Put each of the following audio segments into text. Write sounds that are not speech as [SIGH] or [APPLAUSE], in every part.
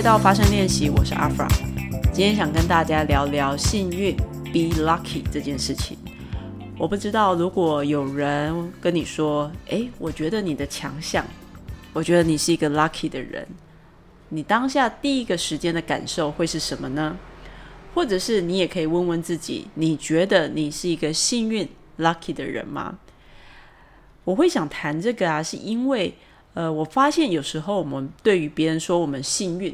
回到发声练习，我是阿 fra。今天想跟大家聊聊幸运 （be lucky） 这件事情。我不知道，如果有人跟你说：“诶，我觉得你的强项，我觉得你是一个 lucky 的人。”你当下第一个时间的感受会是什么呢？或者是你也可以问问自己：你觉得你是一个幸运 lucky 的人吗？我会想谈这个啊，是因为。呃，我发现有时候我们对于别人说我们幸运，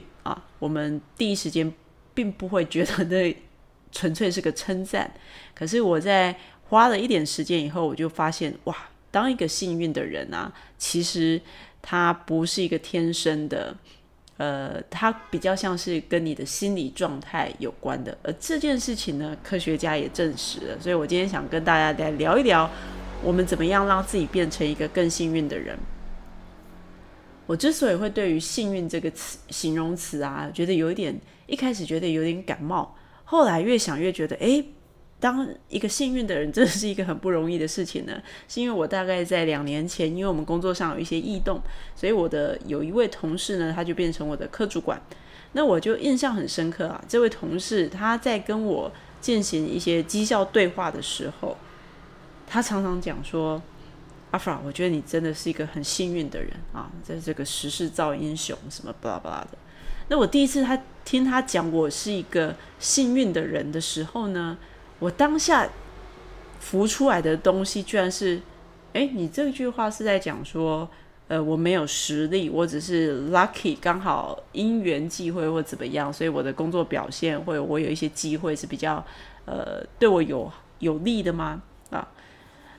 我们第一时间并不会觉得那纯粹是个称赞。[LAUGHS] 可是我在花了一点时间以后，我就发现哇，当一个幸运的人啊，其实他不是一个天生的，呃，他比较像是跟你的心理状态有关的。而这件事情呢，科学家也证实了。所以我今天想跟大家来聊一聊，我们怎么样让自己变成一个更幸运的人。我之所以会对于幸运这个词形容词啊，觉得有一点一开始觉得有点感冒，后来越想越觉得，哎，当一个幸运的人，真的是一个很不容易的事情呢。是因为我大概在两年前，因为我们工作上有一些异动，所以我的有一位同事呢，他就变成我的科主管。那我就印象很深刻啊，这位同事他在跟我进行一些绩效对话的时候，他常常讲说。阿法，我觉得你真的是一个很幸运的人啊，在这个时势造英雄什么巴拉巴拉的。那我第一次他听他讲我是一个幸运的人的时候呢，我当下浮出来的东西居然是：哎，你这句话是在讲说，呃，我没有实力，我只是 lucky，刚好因缘际会或怎么样，所以我的工作表现或者我有一些机会是比较呃对我有有利的吗？啊，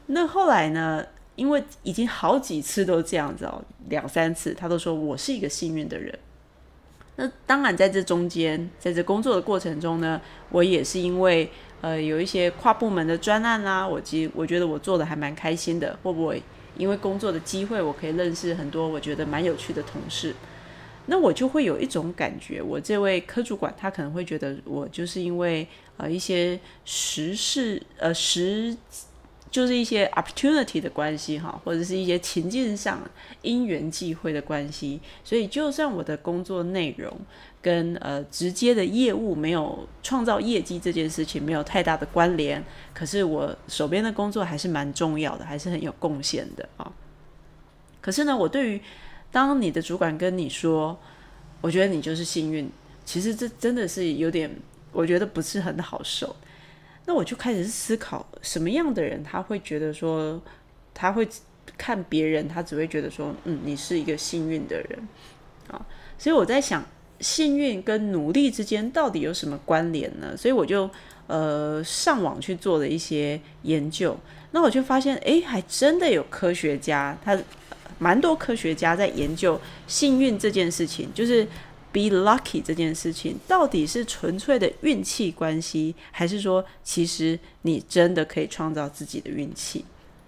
那后来呢？因为已经好几次都这样子哦，两三次他都说我是一个幸运的人。那当然在这中间，在这工作的过程中呢，我也是因为呃有一些跨部门的专案啦，我其实我觉得我做的还蛮开心的。会不会因为工作的机会，我可以认识很多我觉得蛮有趣的同事？那我就会有一种感觉，我这位科主管他可能会觉得我就是因为呃一些时事呃时。就是一些 opportunity 的关系哈，或者是一些情境上因缘际会的关系，所以就算我的工作内容跟呃直接的业务没有创造业绩这件事情没有太大的关联，可是我手边的工作还是蛮重要的，还是很有贡献的啊。可是呢，我对于当你的主管跟你说，我觉得你就是幸运，其实这真的是有点，我觉得不是很好受。那我就开始思考，什么样的人他会觉得说，他会看别人，他只会觉得说，嗯，你是一个幸运的人啊。所以我在想，幸运跟努力之间到底有什么关联呢？所以我就呃上网去做了一些研究，那我就发现，哎，还真的有科学家，他蛮多科学家在研究幸运这件事情，就是。Be lucky 这件事情到底是纯粹的运气关系，还是说其实你真的可以创造自己的运气？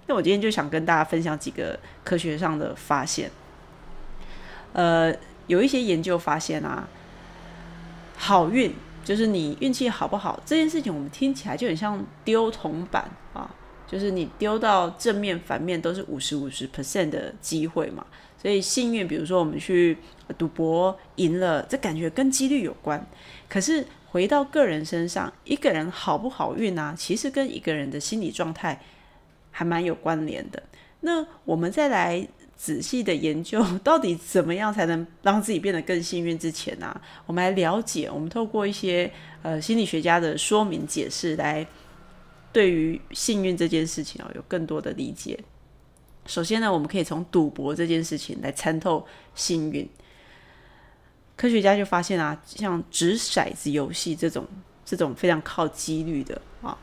那我今天就想跟大家分享几个科学上的发现。呃，有一些研究发现啊，好运就是你运气好不好这件事情，我们听起来就很像丢铜板啊，就是你丢到正面、反面都是五十五十 percent 的机会嘛。所以幸运，比如说我们去赌博赢了，这感觉跟几率有关。可是回到个人身上，一个人好不好运啊，其实跟一个人的心理状态还蛮有关联的。那我们再来仔细的研究，到底怎么样才能让自己变得更幸运？之前呢，我们来了解，我们透过一些呃心理学家的说明解释，来对于幸运这件事情哦有更多的理解。首先呢，我们可以从赌博这件事情来参透幸运。科学家就发现啊，像掷骰子游戏这种这种非常靠几率的啊，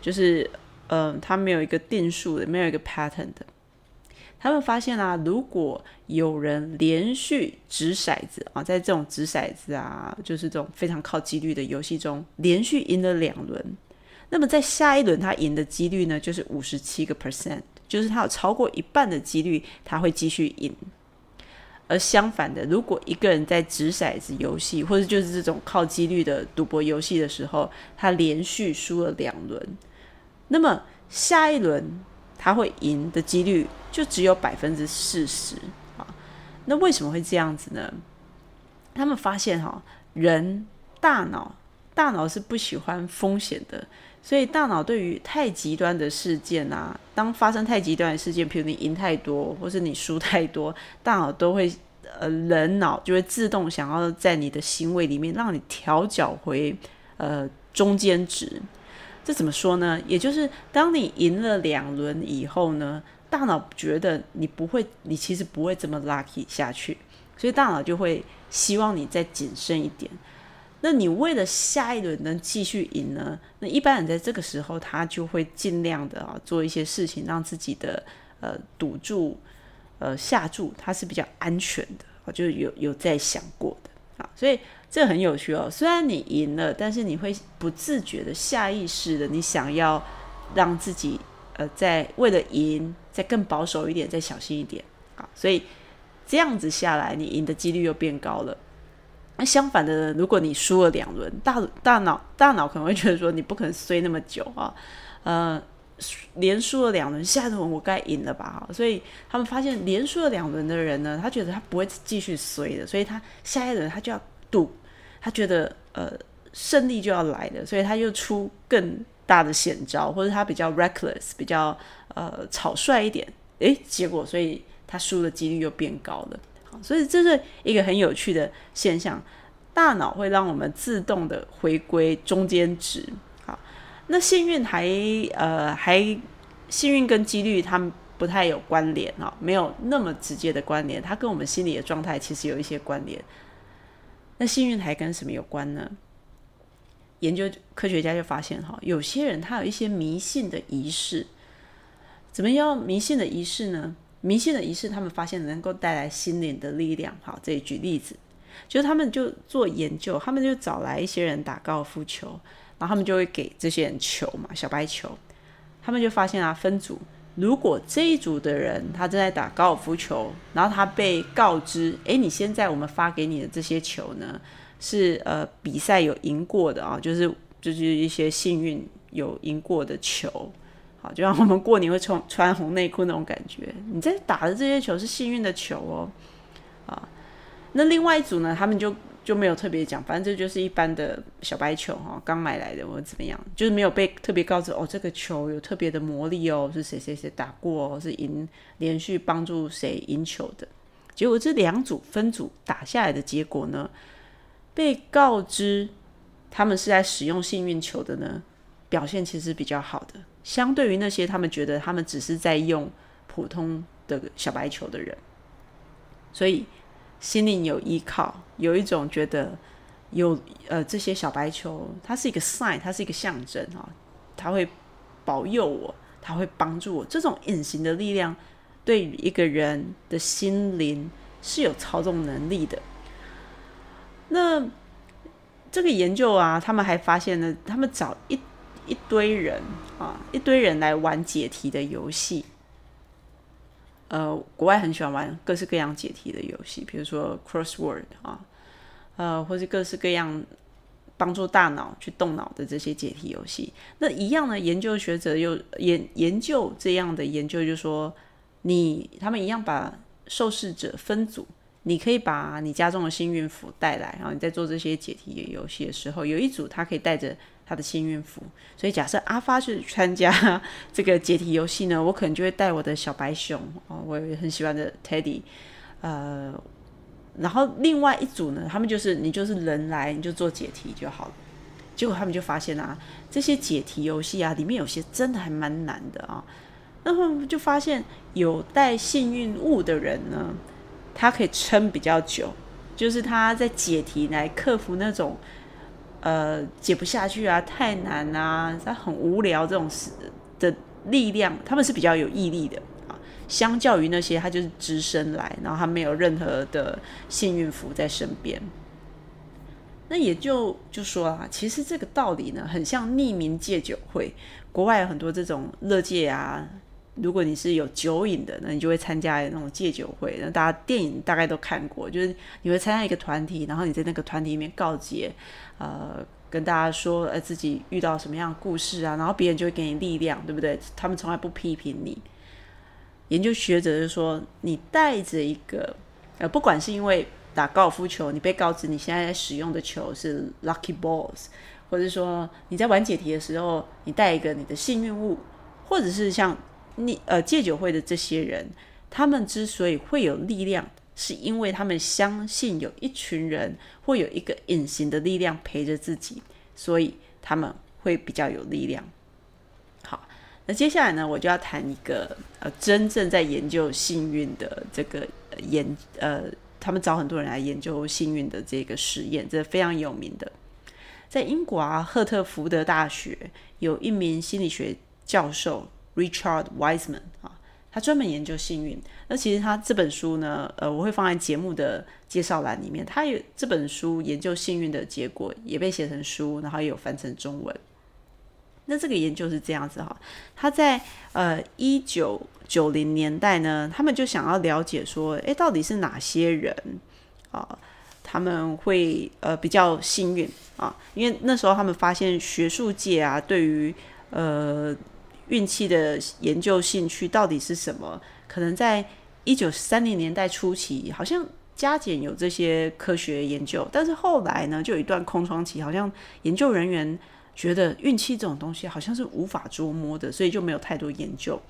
就是嗯，它没有一个定数的，没有一个 pattern 的。他们发现啊，如果有人连续掷骰子啊，在这种掷骰子啊，就是这种非常靠几率的游戏中，连续赢了两轮，那么在下一轮他赢的几率呢，就是五十七个 percent。就是他有超过一半的几率他会继续赢，而相反的，如果一个人在掷骰子游戏或者就是这种靠几率的赌博游戏的时候，他连续输了两轮，那么下一轮他会赢的几率就只有百分之四十啊。那为什么会这样子呢？他们发现哈，人大脑大脑是不喜欢风险的，所以大脑对于太极端的事件啊，当发生太极端的事件，比如你赢太多，或是你输太多，大脑都会呃人脑就会自动想要在你的行为里面让你调脚回呃中间值。这怎么说呢？也就是当你赢了两轮以后呢，大脑觉得你不会，你其实不会这么 lucky 下去，所以大脑就会。希望你再谨慎一点。那你为了下一轮能继续赢呢？那一般人在这个时候，他就会尽量的啊做一些事情，让自己的呃赌注呃下注，它是比较安全的。我就有有在想过的啊，所以这很有趣哦。虽然你赢了，但是你会不自觉的、下意识的，你想要让自己呃在为了赢再更保守一点，再小心一点啊，所以。这样子下来，你赢的几率又变高了。相反的，如果你输了两轮，大大脑大脑可能会觉得说，你不可能衰那么久啊。呃，连输了两轮，下一轮我该赢了吧？所以他们发现，连输了两轮的人呢，他觉得他不会继续衰的，所以他下一轮他就要赌，他觉得呃胜利就要来了，所以他就出更大的险招，或者他比较 reckless，比较呃草率一点。诶，结果所以。他输的几率又变高了，所以这是一个很有趣的现象。大脑会让我们自动的回归中间值，好，那幸运还呃还幸运跟几率它不太有关联啊，没有那么直接的关联，它跟我们心理的状态其实有一些关联。那幸运还跟什么有关呢？研究科学家就发现哈，有些人他有一些迷信的仪式，怎么样迷信的仪式呢？迷信的仪式，他们发现能够带来心灵的力量。好，这里举例子，就是他们就做研究，他们就找来一些人打高尔夫球，然后他们就会给这些人球嘛，小白球。他们就发现啊，分组，如果这一组的人他正在打高尔夫球，然后他被告知，诶，你现在我们发给你的这些球呢，是呃比赛有赢过的啊，就是就是一些幸运有赢过的球。好，就像我们过年会穿穿红内裤那种感觉。你在打的这些球是幸运的球哦，啊，那另外一组呢，他们就就没有特别讲，反正这就是一般的小白球哈，刚买来的或者怎么样，就是没有被特别告知哦，这个球有特别的魔力哦，是谁谁谁打过，是赢连续帮助谁赢球的。结果这两组分组打下来的结果呢，被告知他们是在使用幸运球的呢，表现其实比较好的。相对于那些他们觉得他们只是在用普通的小白球的人，所以心灵有依靠，有一种觉得有呃这些小白球，它是一个 sign，它是一个象征啊，它会保佑我，它会帮助我。这种隐形的力量对于一个人的心灵是有操纵能力的。那这个研究啊，他们还发现呢，他们找一。一堆人啊，一堆人来玩解题的游戏。呃，国外很喜欢玩各式各样解题的游戏，比如说 crossword 啊，呃，或是各式各样帮助大脑去动脑的这些解题游戏。那一样呢，研究学者又研研究这样的研究，就说你他们一样把受试者分组，你可以把你家中的幸运符带来，然后你在做这些解题游戏的时候，有一组他可以带着。他的幸运符，所以假设阿发去参加 [LAUGHS] 这个解题游戏呢，我可能就会带我的小白熊哦，我也很喜欢的 Teddy，呃，然后另外一组呢，他们就是你就是人来你就做解题就好了。结果他们就发现啊，这些解题游戏啊，里面有些真的还蛮难的啊。然后就发现有带幸运物的人呢，他可以撑比较久，就是他在解题来克服那种。呃，解不下去啊，太难啊，他很无聊这种事的力量，他们是比较有毅力的啊。相较于那些，他就是只身来，然后他没有任何的幸运符在身边。那也就就说啊，其实这个道理呢，很像匿名戒酒会，国外有很多这种乐戒啊。如果你是有酒瘾的，那你就会参加那种戒酒会。那大家电影大概都看过，就是你会参加一个团体，然后你在那个团体里面告诫，呃，跟大家说，呃，自己遇到什么样的故事啊，然后别人就会给你力量，对不对？他们从来不批评你。研究学者就说，你带着一个，呃，不管是因为打高尔夫球，你被告知你现在在使用的球是 lucky balls，或者说你在玩解题的时候，你带一个你的幸运物，或者是像你呃戒酒会的这些人，他们之所以会有力量，是因为他们相信有一群人会有一个隐形的力量陪着自己，所以他们会比较有力量。好，那接下来呢，我就要谈一个呃真正在研究幸运的这个研呃。他们找很多人来研究幸运的这个实验，这非常有名的。在英国啊，赫特福德大学有一名心理学教授 Richard Wiseman 啊，他专门研究幸运。那其实他这本书呢，呃，我会放在节目的介绍栏里面。他有这本书研究幸运的结果也被写成书，然后也有翻成中文。那这个研究是这样子哈，他在呃一九九零年代呢，他们就想要了解说，诶，到底是哪些人啊，他们会呃比较幸运啊？因为那时候他们发现学术界啊，对于呃运气的研究兴趣到底是什么？可能在一九三零年代初期，好像加减有这些科学研究，但是后来呢，就有一段空窗期，好像研究人员。觉得运气这种东西好像是无法捉摸的，所以就没有太多研究。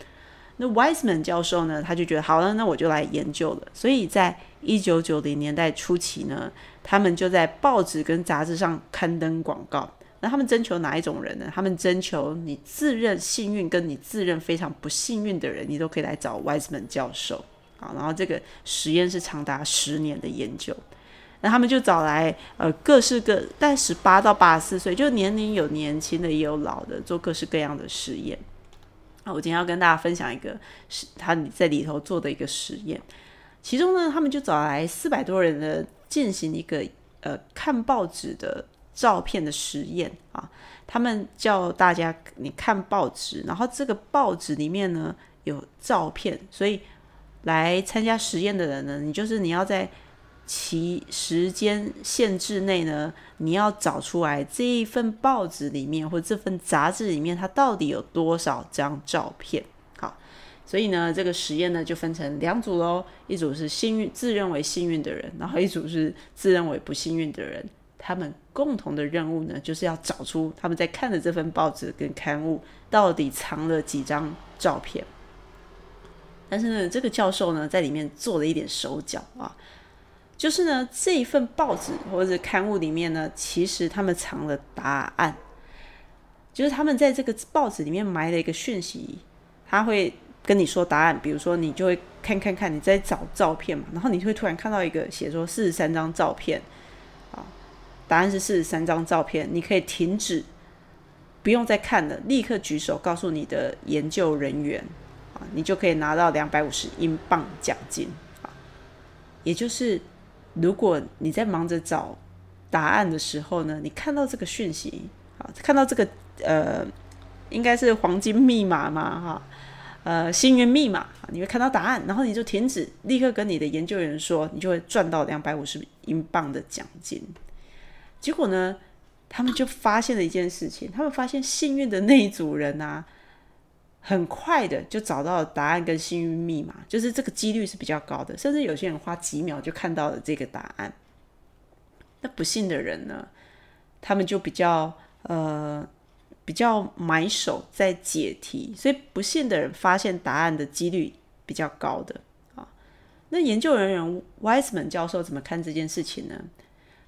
那 Wiseman 教授呢，他就觉得好了，那我就来研究了。所以在一九九零年代初期呢，他们就在报纸跟杂志上刊登广告。那他们征求哪一种人呢？他们征求你自认幸运跟你自认非常不幸运的人，你都可以来找 Wiseman 教授。啊，然后这个实验是长达十年的研究。那他们就找来呃各式各，但十八到八十四岁，就年龄有年轻的也有老的，做各式各样的实验。那我今天要跟大家分享一个是他在里头做的一个实验，其中呢，他们就找来四百多人的进行一个呃看报纸的照片的实验啊。他们叫大家你看报纸，然后这个报纸里面呢有照片，所以来参加实验的人呢，你就是你要在。其时间限制内呢，你要找出来这一份报纸里面或这份杂志里面，它到底有多少张照片？好，所以呢，这个实验呢就分成两组喽，一组是幸运自认为幸运的人，然后一组是自认为不幸运的人。他们共同的任务呢，就是要找出他们在看的这份报纸跟刊物到底藏了几张照片。但是呢，这个教授呢在里面做了一点手脚啊。就是呢，这一份报纸或者刊物里面呢，其实他们藏了答案。就是他们在这个报纸里面埋了一个讯息，他会跟你说答案。比如说，你就会看看看，你在找照片嘛，然后你会突然看到一个写说四十三张照片，答案是四十三张照片，你可以停止，不用再看了，立刻举手告诉你的研究人员，啊，你就可以拿到两百五十英镑奖金，啊，也就是。如果你在忙着找答案的时候呢，你看到这个讯息，啊，看到这个呃，应该是黄金密码嘛，哈，呃，幸运密码，你会看到答案，然后你就停止，立刻跟你的研究员说，你就会赚到两百五十英镑的奖金。结果呢，他们就发现了一件事情，他们发现幸运的那一组人啊。很快的就找到了答案跟幸运密码，就是这个几率是比较高的，甚至有些人花几秒就看到了这个答案。那不幸的人呢，他们就比较呃比较埋手在解题，所以不幸的人发现答案的几率比较高的啊。那研究人员 Wiseman 教授怎么看这件事情呢？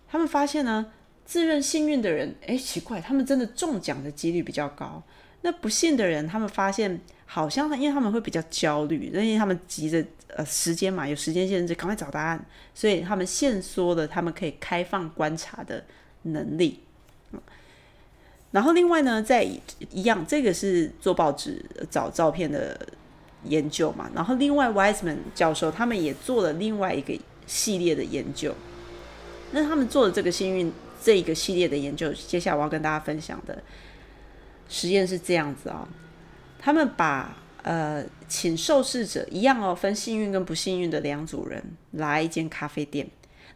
他们发现呢，自认幸运的人，哎，奇怪，他们真的中奖的几率比较高。那不幸的人，他们发现好像因为他们会比较焦虑，因为他们急着呃时间嘛，有时间限制，赶快找答案，所以他们限缩了他们可以开放观察的能力。然后另外呢，在一样，这个是做报纸找照片的研究嘛。然后另外 Wiseman 教授他们也做了另外一个系列的研究。那他们做的这个幸运这一个系列的研究，接下来我要跟大家分享的。实验是这样子啊，他们把呃请受试者一样哦，分幸运跟不幸运的两组人来一间咖啡店，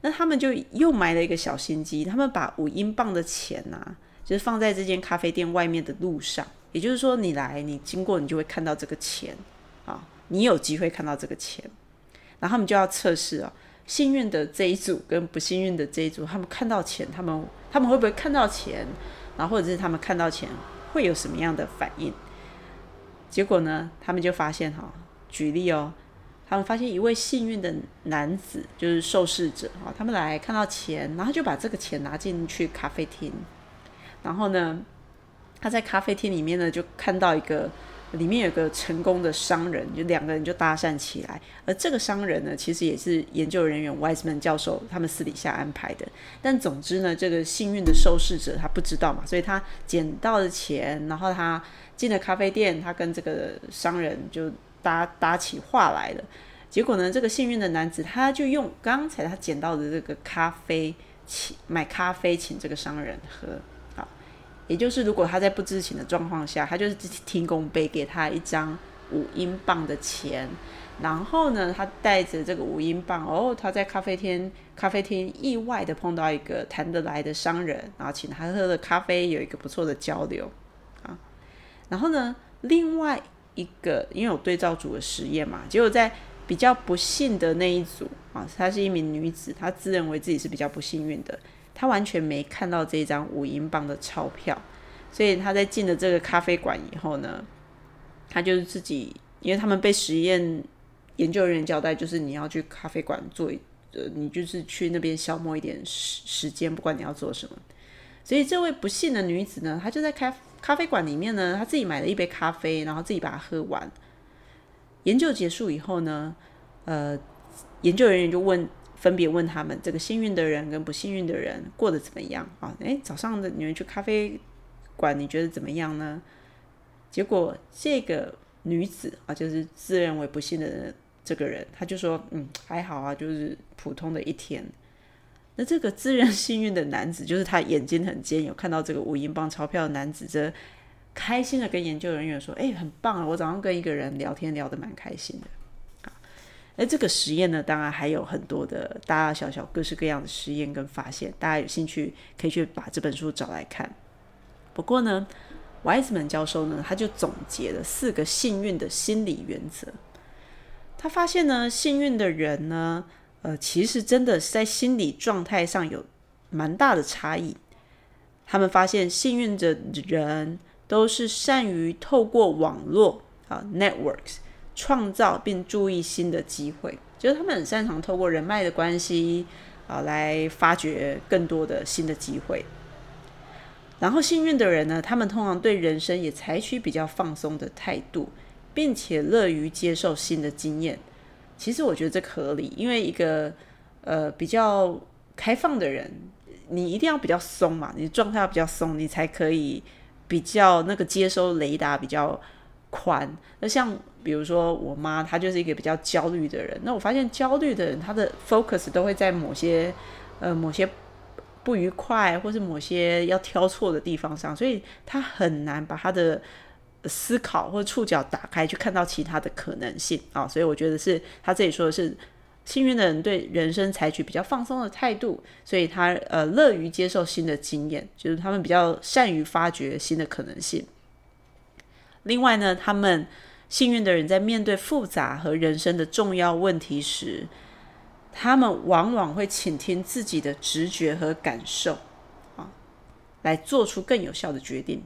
那他们就又埋了一个小心机，他们把五英镑的钱呐，就是放在这间咖啡店外面的路上，也就是说你来你经过你就会看到这个钱啊，你有机会看到这个钱，然后他们就要测试啊，幸运的这一组跟不幸运的这一组，他们看到钱，他们他们会不会看到钱？然后或者是他们看到钱会有什么样的反应？结果呢，他们就发现哈，举例哦，他们发现一位幸运的男子就是受试者啊，他们来看到钱，然后就把这个钱拿进去咖啡厅，然后呢，他在咖啡厅里面呢就看到一个。里面有个成功的商人，就两个人就搭讪起来。而这个商人呢，其实也是研究人员 Wiseman 教授他们私底下安排的。但总之呢，这个幸运的受试者他不知道嘛，所以他捡到的钱，然后他进了咖啡店，他跟这个商人就搭搭起话来了。结果呢，这个幸运的男子他就用刚才他捡到的这个咖啡请买咖啡请这个商人喝。也就是，如果他在不知情的状况下，他就是提供背给他一张五英镑的钱，然后呢，他带着这个五英镑，哦，他在咖啡厅咖啡厅意外的碰到一个谈得来的商人，然后请他喝了咖啡，有一个不错的交流啊。然后呢，另外一个因为有对照组的实验嘛，结果在比较不幸的那一组啊，她是一名女子，她自认为自己是比较不幸运的。他完全没看到这张五英镑的钞票，所以他在进了这个咖啡馆以后呢，他就是自己，因为他们被实验研究人员交代，就是你要去咖啡馆做，呃，你就是去那边消磨一点时时间，不管你要做什么。所以这位不幸的女子呢，她就在咖咖啡馆里面呢，她自己买了一杯咖啡，然后自己把它喝完。研究结束以后呢，呃，研究人员就问。分别问他们这个幸运的人跟不幸运的人过得怎么样啊？诶，早上的你们去咖啡馆，你觉得怎么样呢？结果这个女子啊，就是自认为不幸的，这个人，他就说，嗯，还好啊，就是普通的一天。那这个自认幸运的男子，就是他眼睛很尖，有看到这个五英镑钞票的男子，则开心的跟研究人员说，哎，很棒啊，我早上跟一个人聊天聊得蛮开心的。而这个实验呢，当然还有很多的大大小小、各式各样的实验跟发现，大家有兴趣可以去把这本书找来看。不过呢，Wiseman 教授呢，他就总结了四个幸运的心理原则。他发现呢，幸运的人呢，呃，其实真的是在心理状态上有蛮大的差异。他们发现，幸运的人都是善于透过网络啊 （networks）。创造并注意新的机会，就是他们很擅长透过人脉的关系啊，来发掘更多的新的机会。然后幸运的人呢，他们通常对人生也采取比较放松的态度，并且乐于接受新的经验。其实我觉得这合理，因为一个呃比较开放的人，你一定要比较松嘛，你状态要比较松，你才可以比较那个接收雷达比较。宽，那像比如说我妈，她就是一个比较焦虑的人。那我发现焦虑的人，他的 focus 都会在某些呃某些不愉快，或是某些要挑错的地方上，所以他很难把他的思考或触角打开，去看到其他的可能性啊。所以我觉得是他这里说的是幸运的人对人生采取比较放松的态度，所以他呃乐于接受新的经验，就是他们比较善于发掘新的可能性。另外呢，他们幸运的人在面对复杂和人生的重要问题时，他们往往会倾听自己的直觉和感受，啊，来做出更有效的决定。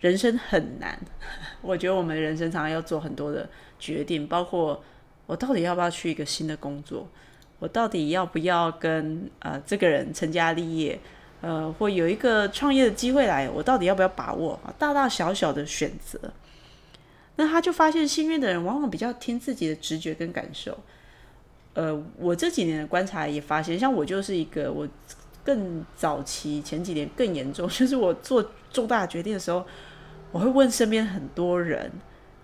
人生很难，[LAUGHS] 我觉得我们人生常常要做很多的决定，包括我到底要不要去一个新的工作，我到底要不要跟呃这个人成家立业。呃，或有一个创业的机会来，我到底要不要把握啊？大大小小的选择，那他就发现幸运的人往往比较听自己的直觉跟感受。呃，我这几年的观察也发现，像我就是一个，我更早期前几年更严重，[LAUGHS] 就是我做重大决定的时候，我会问身边很多人，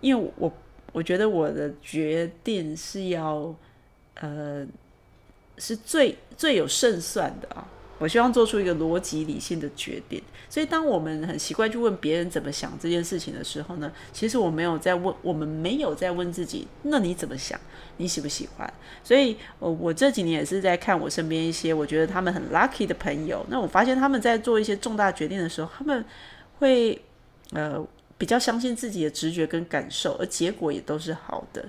因为我我觉得我的决定是要呃是最最有胜算的啊。我希望做出一个逻辑理性的决定，所以当我们很习惯去问别人怎么想这件事情的时候呢，其实我没有在问，我们没有在问自己，那你怎么想？你喜不喜欢？所以，我这几年也是在看我身边一些我觉得他们很 lucky 的朋友，那我发现他们在做一些重大决定的时候，他们会呃比较相信自己的直觉跟感受，而结果也都是好的。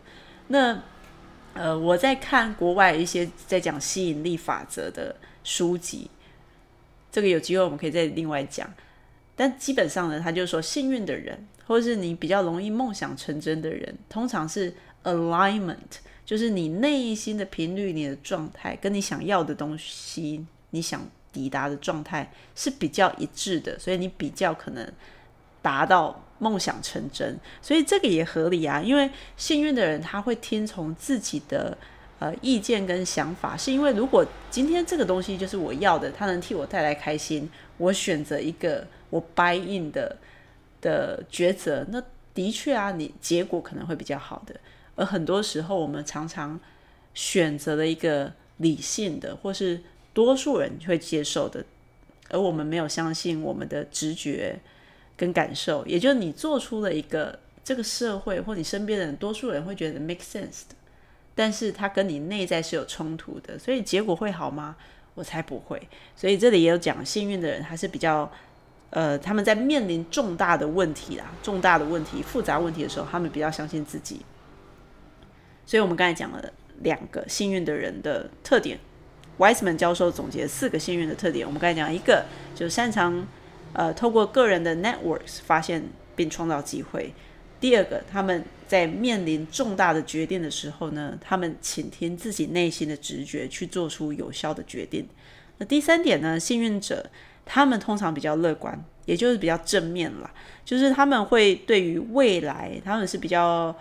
那呃，我在看国外一些在讲吸引力法则的书籍，这个有机会我们可以再另外讲。但基本上呢，他就说幸运的人，或者是你比较容易梦想成真的人，通常是 alignment，就是你内心的频率、你的状态，跟你想要的东西、你想抵达的状态是比较一致的，所以你比较可能达到。梦想成真，所以这个也合理啊。因为幸运的人他会听从自己的呃意见跟想法，是因为如果今天这个东西就是我要的，它能替我带来开心，我选择一个我 buy in 的的抉择，那的确啊，你结果可能会比较好的。而很多时候，我们常常选择了一个理性的，或是多数人会接受的，而我们没有相信我们的直觉。跟感受，也就是你做出了一个这个社会或你身边的人，多数人会觉得 make sense 的，但是它跟你内在是有冲突的，所以结果会好吗？我才不会。所以这里也有讲，幸运的人还是比较，呃，他们在面临重大的问题啦、重大的问题、复杂问题的时候，他们比较相信自己。所以我们刚才讲了两个幸运的人的特点，Wiseman 教授总结四个幸运的特点。我们刚才讲一个，就是擅长。呃，透过个人的 networks 发现并创造机会。第二个，他们在面临重大的决定的时候呢，他们倾听自己内心的直觉，去做出有效的决定。那第三点呢，幸运者他们通常比较乐观，也就是比较正面啦，就是他们会对于未来，他们是比较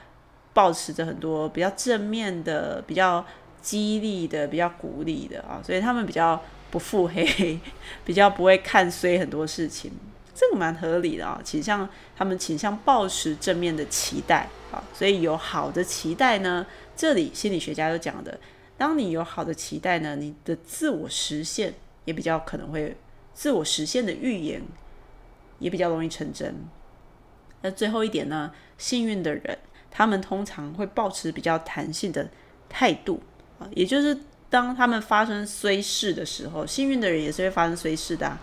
保持着很多比较正面的、比较激励的、比较鼓励的啊，所以他们比较。不腹黑，[LAUGHS] 比较不会看衰很多事情，这个蛮合理的啊。倾向他们倾向保持正面的期待啊，所以有好的期待呢。这里心理学家都讲的，当你有好的期待呢，你的自我实现也比较可能会自我实现的预言也比较容易成真。那最后一点呢，幸运的人他们通常会保持比较弹性的态度啊，也就是。当他们发生衰事的时候，幸运的人也是会发生衰事的，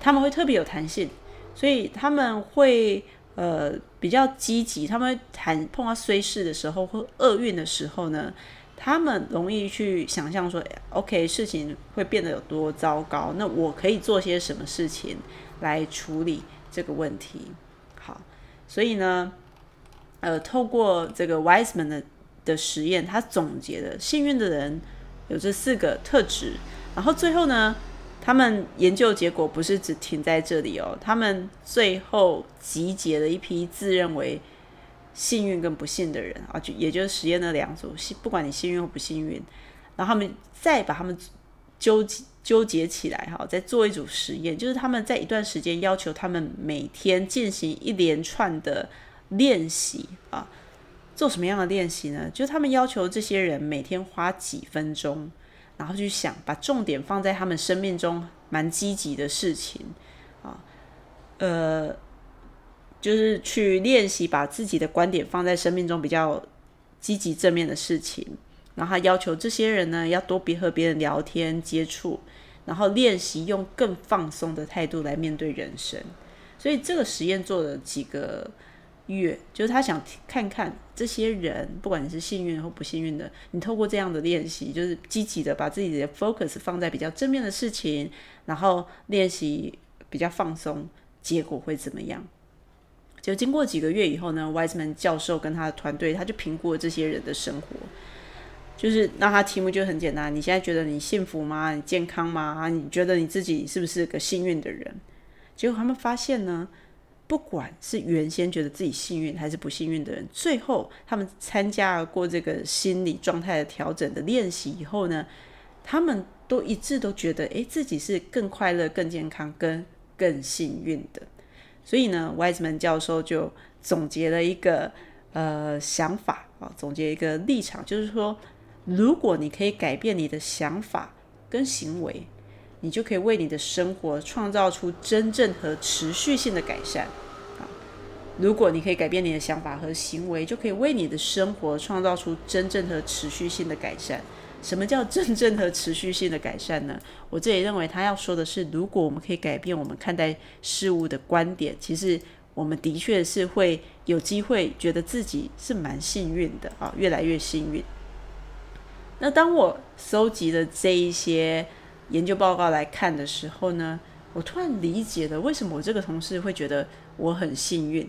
他们会特别有弹性，所以他们会呃比较积极。他们谈碰到衰事的时候或厄运的时候呢，他们容易去想象说，OK，事情会变得有多糟糕，那我可以做些什么事情来处理这个问题。好，所以呢，呃，透过这个 Wiseman 的的实验，他总结的幸运的人。有这四个特质，然后最后呢，他们研究结果不是只停在这里哦，他们最后集结了一批自认为幸运跟不幸的人啊，就也就是实验的两组，不管你幸运或不幸运，然后他们再把他们纠纠结起来哈，再做一组实验，就是他们在一段时间要求他们每天进行一连串的练习啊。做什么样的练习呢？就他们要求这些人每天花几分钟，然后去想，把重点放在他们生命中蛮积极的事情啊，呃，就是去练习把自己的观点放在生命中比较积极正面的事情。然后他要求这些人呢，要多别和别人聊天接触，然后练习用更放松的态度来面对人生。所以这个实验做了几个。月就是他想看看这些人，不管你是幸运或不幸运的，你透过这样的练习，就是积极的把自己的 focus 放在比较正面的事情，然后练习比较放松，结果会怎么样？就经过几个月以后呢，Wiseman 教授跟他的团队，他就评估了这些人的生活，就是那他题目就很简单：你现在觉得你幸福吗？你健康吗？你觉得你自己是不是个幸运的人？结果他们发现呢。不管是原先觉得自己幸运还是不幸运的人，最后他们参加过这个心理状态的调整的练习以后呢，他们都一致都觉得，诶，自己是更快乐、更健康、跟更幸运的。所以呢，Wiseman 教授就总结了一个呃想法啊，总结一个立场，就是说，如果你可以改变你的想法跟行为。你就可以为你的生活创造出真正和持续性的改善啊！如果你可以改变你的想法和行为，就可以为你的生活创造出真正和持续性的改善。什么叫真正和持续性的改善呢？我这里认为他要说的是，如果我们可以改变我们看待事物的观点，其实我们的确是会有机会觉得自己是蛮幸运的啊，越来越幸运。那当我搜集了这一些研究报告来看的时候呢，我突然理解了为什么我这个同事会觉得我很幸运。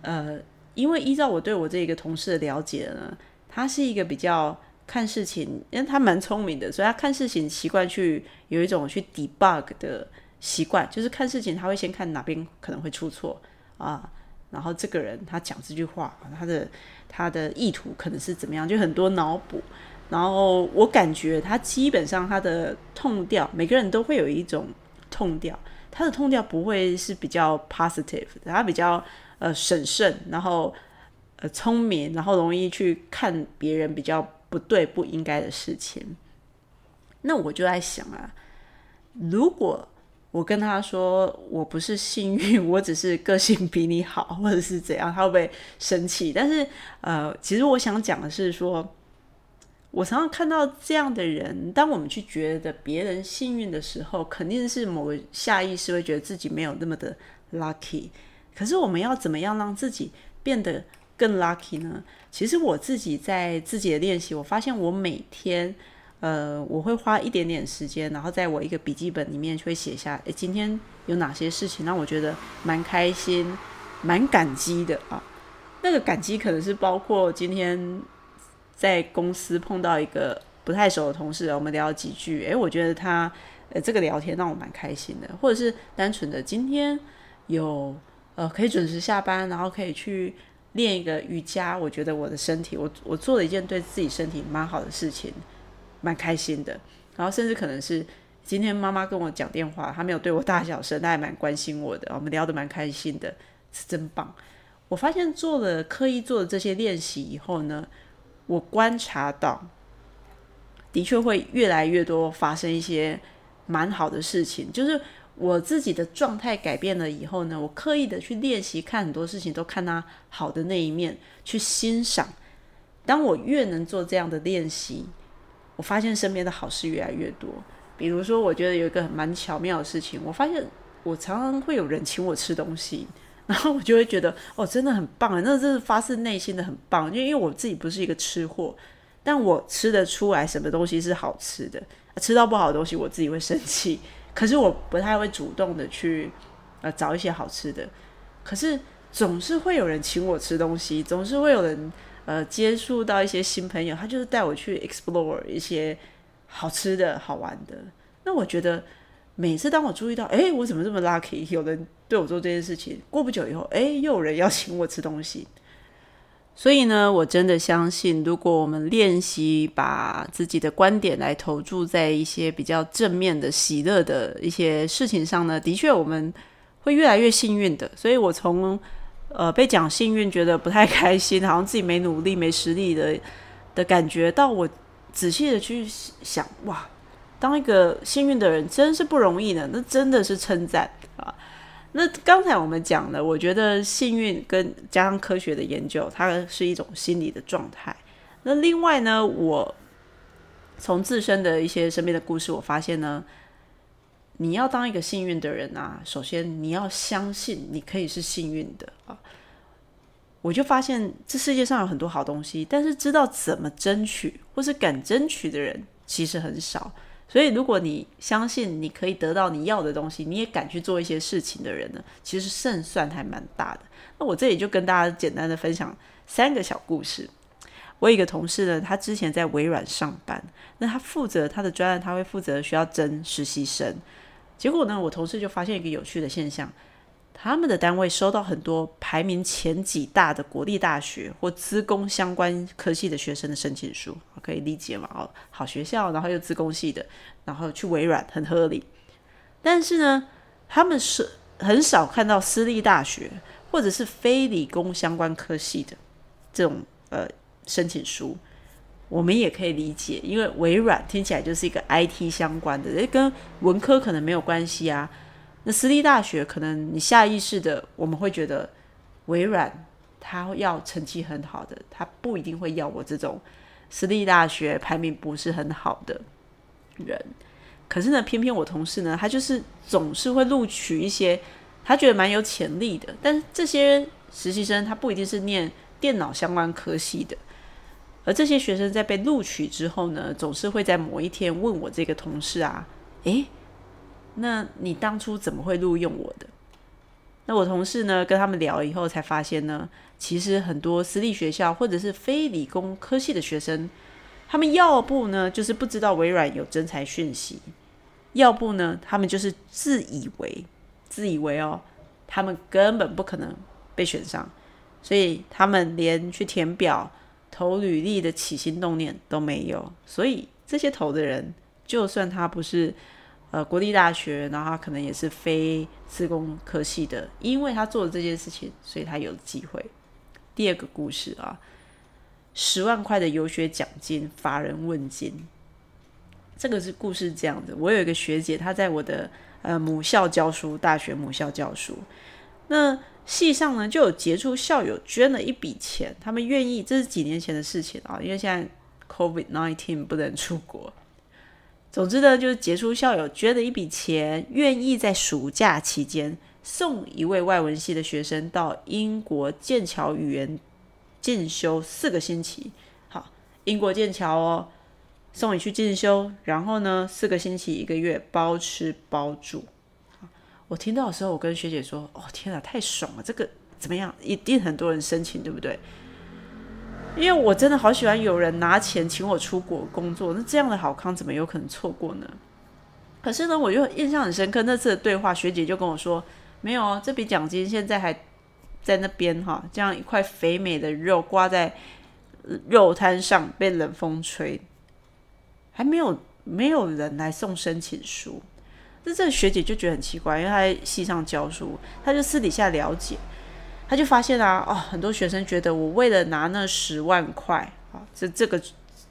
呃，因为依照我对我这个同事的了解呢，他是一个比较看事情，因为他蛮聪明的，所以他看事情习惯去有一种去 debug 的习惯，就是看事情他会先看哪边可能会出错啊，然后这个人他讲这句话，他的他的意图可能是怎么样，就很多脑补。然后我感觉他基本上他的痛调，每个人都会有一种痛调，他的痛调不会是比较 positive，他比较呃审慎，然后呃聪明，然后容易去看别人比较不对不应该的事情。那我就在想啊，如果我跟他说我不是幸运，我只是个性比你好，或者是怎样，他会不会生气？但是呃，其实我想讲的是说。我常常看到这样的人，当我们去觉得别人幸运的时候，肯定是某个下意识会觉得自己没有那么的 lucky。可是我们要怎么样让自己变得更 lucky 呢？其实我自己在自己的练习，我发现我每天，呃，我会花一点点时间，然后在我一个笔记本里面会写下，诶，今天有哪些事情让我觉得蛮开心、蛮感激的啊？那个感激可能是包括今天。在公司碰到一个不太熟的同事，我们聊几句，诶，我觉得他呃这个聊天让我蛮开心的，或者是单纯的今天有呃可以准时下班，然后可以去练一个瑜伽，我觉得我的身体，我我做了一件对自己身体蛮好的事情，蛮开心的。然后甚至可能是今天妈妈跟我讲电话，她没有对我大小声，她还蛮关心我的，我们聊得蛮开心的，是真棒。我发现做了刻意做的这些练习以后呢。我观察到，的确会越来越多发生一些蛮好的事情。就是我自己的状态改变了以后呢，我刻意的去练习看很多事情，都看它好的那一面，去欣赏。当我越能做这样的练习，我发现身边的好事越来越多。比如说，我觉得有一个蛮巧妙的事情，我发现我常常会有人请我吃东西。然后我就会觉得哦，真的很棒啊！那这是发自内心的很棒，因为因为我自己不是一个吃货，但我吃得出来什么东西是好吃的，吃到不好的东西我自己会生气。可是我不太会主动的去呃找一些好吃的，可是总是会有人请我吃东西，总是会有人呃接触到一些新朋友，他就是带我去 explore 一些好吃的好玩的。那我觉得。每次当我注意到，哎，我怎么这么 lucky？有人对我做这件事情，过不久以后，哎，又有人邀请我吃东西。所以呢，我真的相信，如果我们练习把自己的观点来投注在一些比较正面的、喜乐的一些事情上呢，的确我们会越来越幸运的。所以我从呃被讲幸运，觉得不太开心，好像自己没努力、没实力的的感觉，到我仔细的去想，哇！当一个幸运的人真是不容易的，那真的是称赞啊！那刚才我们讲了，我觉得幸运跟加上科学的研究，它是一种心理的状态。那另外呢，我从自身的一些身边的故事，我发现呢，你要当一个幸运的人啊，首先你要相信你可以是幸运的啊！我就发现这世界上有很多好东西，但是知道怎么争取或是敢争取的人其实很少。所以，如果你相信你可以得到你要的东西，你也敢去做一些事情的人呢，其实胜算还蛮大的。那我这里就跟大家简单的分享三个小故事。我有一个同事呢，他之前在微软上班，那他负责他的专案，他会负责需要征实习生。结果呢，我同事就发现一个有趣的现象。他们的单位收到很多排名前几大的国立大学或资工相关科系的学生的申请书，可以理解嘛？哦，好学校，然后又资工系的，然后去微软很合理。但是呢，他们是很少看到私立大学或者是非理工相关科系的这种呃申请书。我们也可以理解，因为微软听起来就是一个 IT 相关的，诶，跟文科可能没有关系啊。那私立大学可能你下意识的，我们会觉得微软它要成绩很好的，它不一定会要我这种私立大学排名不是很好的人。可是呢，偏偏我同事呢，他就是总是会录取一些他觉得蛮有潜力的，但是这些实习生他不一定是念电脑相关科系的。而这些学生在被录取之后呢，总是会在某一天问我这个同事啊，诶，那你当初怎么会录用我的？那我同事呢，跟他们聊以后才发现呢，其实很多私立学校或者是非理工科系的学生，他们要不呢就是不知道微软有真才讯息，要不呢他们就是自以为自以为哦，他们根本不可能被选上，所以他们连去填表。投履历的起心动念都没有，所以这些投的人，就算他不是呃国立大学，然后他可能也是非自工科系的，因为他做了这件事情，所以他有机会。第二个故事啊，十万块的游学奖金乏人问津。这个是故事这样的，我有一个学姐，她在我的呃母校教书，大学母校教书，那。系上呢就有杰出校友捐了一笔钱，他们愿意，这是几年前的事情啊，因为现在 COVID nineteen 不能出国。总之呢，就是杰出校友捐了一笔钱，愿意在暑假期间送一位外文系的学生到英国剑桥语言进修四个星期。好，英国剑桥哦，送你去进修，然后呢，四个星期一个月包吃包住。我听到的时候，我跟学姐说：“哦，天啊，太爽了！这个怎么样？一定很多人申请，对不对？因为我真的好喜欢有人拿钱请我出国工作。那这样的好康怎么有可能错过呢？可是呢，我就印象很深刻。那次的对话，学姐就跟我说：没有哦，这笔奖金现在还在那边哈，这样一块肥美的肉挂在肉摊上，被冷风吹，还没有没有人来送申请书。”那这个学姐就觉得很奇怪，因为她在系上教书，她就私底下了解，他就发现啊，哦，很多学生觉得我为了拿那十万块啊，这这个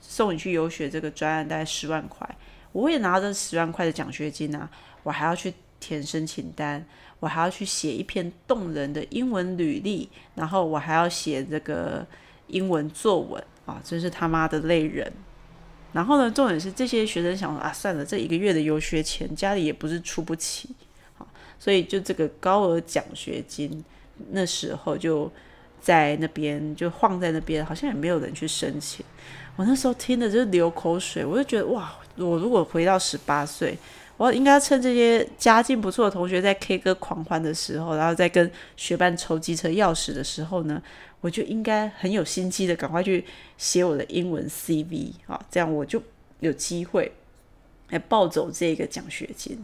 送你去游学这个专案大概十万块，我为了拿这十万块的奖学金啊，我还要去填申请单，我还要去写一篇动人的英文履历，然后我还要写这个英文作文啊，真是他妈的累人。然后呢，重点是这些学生想说啊，算了，这一个月的游学钱家里也不是出不起，好，所以就这个高额奖学金那时候就在那边就晃在那边，好像也没有人去申请。我那时候听的就是流口水，我就觉得哇，我如果回到十八岁，我应该趁这些家境不错的同学在 K 歌狂欢的时候，然后再跟学伴抽机车钥匙的时候呢。我就应该很有心机的，赶快去写我的英文 CV 啊，这样我就有机会来抱走这个奖学金。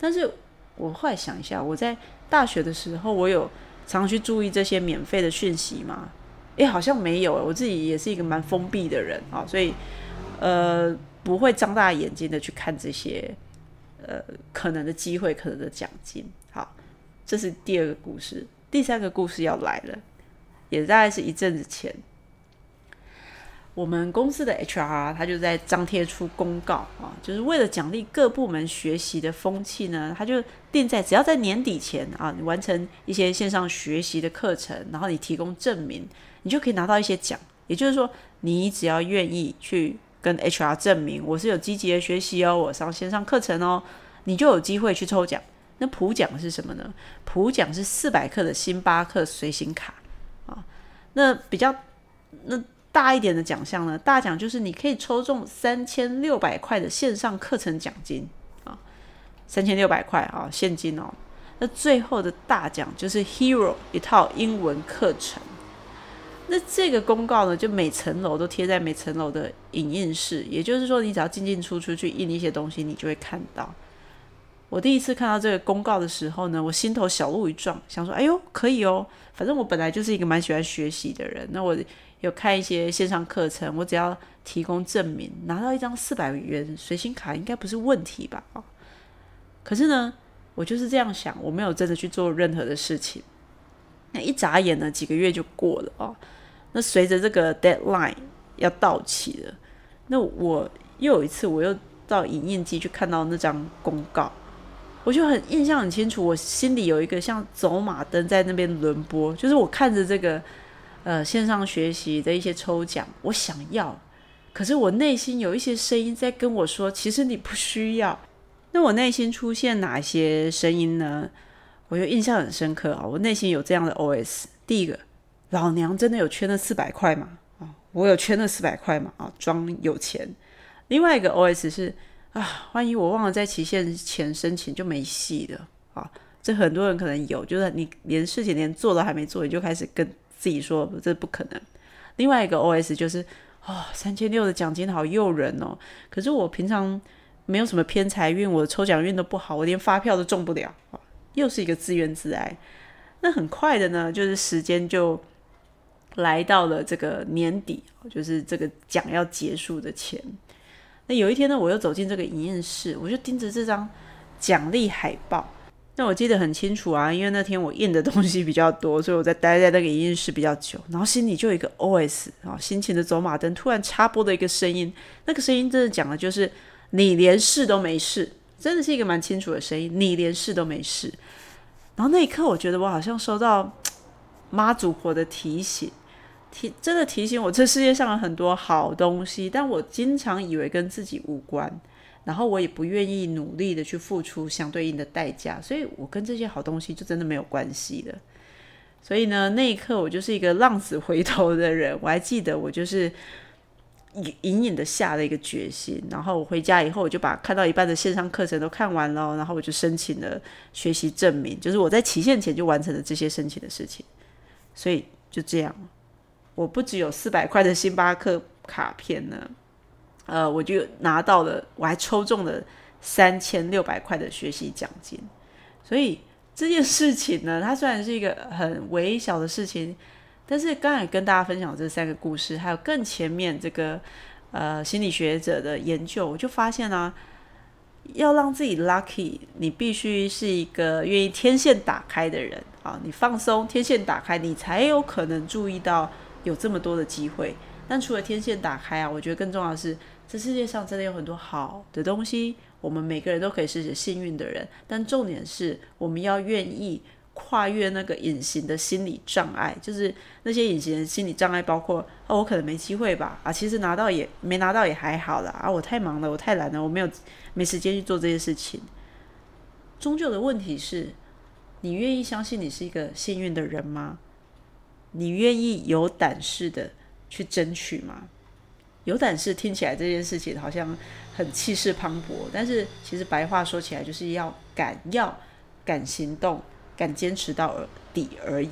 但是我后来想一下，我在大学的时候，我有常去注意这些免费的讯息吗？诶，好像没有。我自己也是一个蛮封闭的人啊，所以呃，不会张大眼睛的去看这些呃可能的机会、可能的奖金。好，这是第二个故事。第三个故事要来了。也大概是一阵子前，我们公司的 HR 他就在张贴出公告啊，就是为了奖励各部门学习的风气呢，他就定在只要在年底前啊，你完成一些线上学习的课程，然后你提供证明，你就可以拿到一些奖。也就是说，你只要愿意去跟 HR 证明我是有积极的学习哦，我上线上课程哦，你就有机会去抽奖。那普奖是什么呢？普奖是四百克的星巴克随行卡啊。那比较那大一点的奖项呢？大奖就是你可以抽中三千六百块的线上课程奖金啊，三千六百块啊，现金哦。那最后的大奖就是 Hero 一套英文课程。那这个公告呢，就每层楼都贴在每层楼的影印室，也就是说，你只要进进出出去印一些东西，你就会看到。我第一次看到这个公告的时候呢，我心头小鹿一撞，想说：“哎呦，可以哦！反正我本来就是一个蛮喜欢学习的人，那我有看一些线上课程，我只要提供证明，拿到一张四百元随行卡，应该不是问题吧？哦，可是呢，我就是这样想，我没有真的去做任何的事情。那一眨眼呢，几个月就过了哦。那随着这个 deadline 要到期了，那我又有一次，我又到影印机去看到那张公告。我就很印象很清楚，我心里有一个像走马灯在那边轮播，就是我看着这个呃线上学习的一些抽奖，我想要，可是我内心有一些声音在跟我说，其实你不需要。那我内心出现哪些声音呢？我就印象很深刻啊，我内心有这样的 OS：第一个，老娘真的有缺那四百块吗？啊，我有缺那四百块嘛啊，装有钱。另外一个 OS 是啊，万一我忘了在期限前申请就没戏了啊。这很多人可能有，就是你连事情连做都还没做，你就开始跟自己说这不可能。另外一个 OS 就是哦，三千六的奖金好诱人哦，可是我平常没有什么偏财运，我抽奖运都不好，我连发票都中不了，又是一个自怨自艾。那很快的呢，就是时间就来到了这个年底，就是这个奖要结束的前。那有一天呢，我又走进这个营业室，我就盯着这张奖励海报。那我记得很清楚啊，因为那天我印的东西比较多，所以我在待在那个营业室比较久。然后心里就有一个 OS 啊，心情的走马灯突然插播的一个声音，那个声音真的讲的就是你连试都没试，真的是一个蛮清楚的声音，你连试都没试。然后那一刻，我觉得我好像收到妈祖婆的提醒，提真的提醒我，这世界上有很多好东西，但我经常以为跟自己无关，然后我也不愿意努力的去付出相对应的代价，所以我跟这些好东西就真的没有关系的。所以呢，那一刻我就是一个浪子回头的人，我还记得我就是。隐隐的下了一个决心，然后我回家以后，我就把看到一半的线上课程都看完了，然后我就申请了学习证明，就是我在期限前就完成了这些申请的事情，所以就这样，我不只有四百块的星巴克卡片呢，呃，我就拿到了，我还抽中了三千六百块的学习奖金，所以这件事情呢，它虽然是一个很微小的事情。但是刚才跟大家分享这三个故事，还有更前面这个呃心理学者的研究，我就发现啊，要让自己 lucky，你必须是一个愿意天线打开的人啊，你放松，天线打开，你才有可能注意到有这么多的机会。但除了天线打开啊，我觉得更重要的是，这世界上真的有很多好的东西，我们每个人都可以是幸运的人。但重点是，我们要愿意。跨越那个隐形的心理障碍，就是那些隐形的心理障碍，包括哦，我可能没机会吧，啊，其实拿到也没拿到也还好啦，啊，我太忙了，我太懒了，我没有没时间去做这些事情。终究的问题是，你愿意相信你是一个幸运的人吗？你愿意有胆识的去争取吗？有胆识听起来这件事情好像很气势磅礴，但是其实白话说起来就是要敢要敢行动。敢坚持到底而已，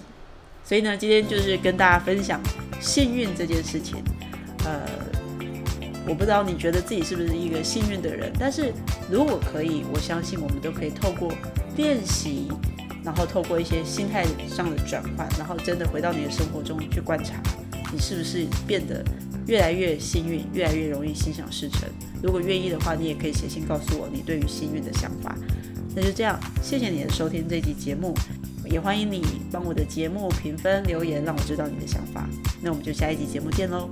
所以呢，今天就是跟大家分享幸运这件事情。呃，我不知道你觉得自己是不是一个幸运的人，但是如果可以，我相信我们都可以透过练习，然后透过一些心态上的转换，然后真的回到你的生活中去观察，你是不是变得越来越幸运，越来越容易心想事成。如果愿意的话，你也可以写信告诉我你对于幸运的想法。那就这样，谢谢你的收听这集节目，也欢迎你帮我的节目评分留言，让我知道你的想法。那我们就下一集节目见喽。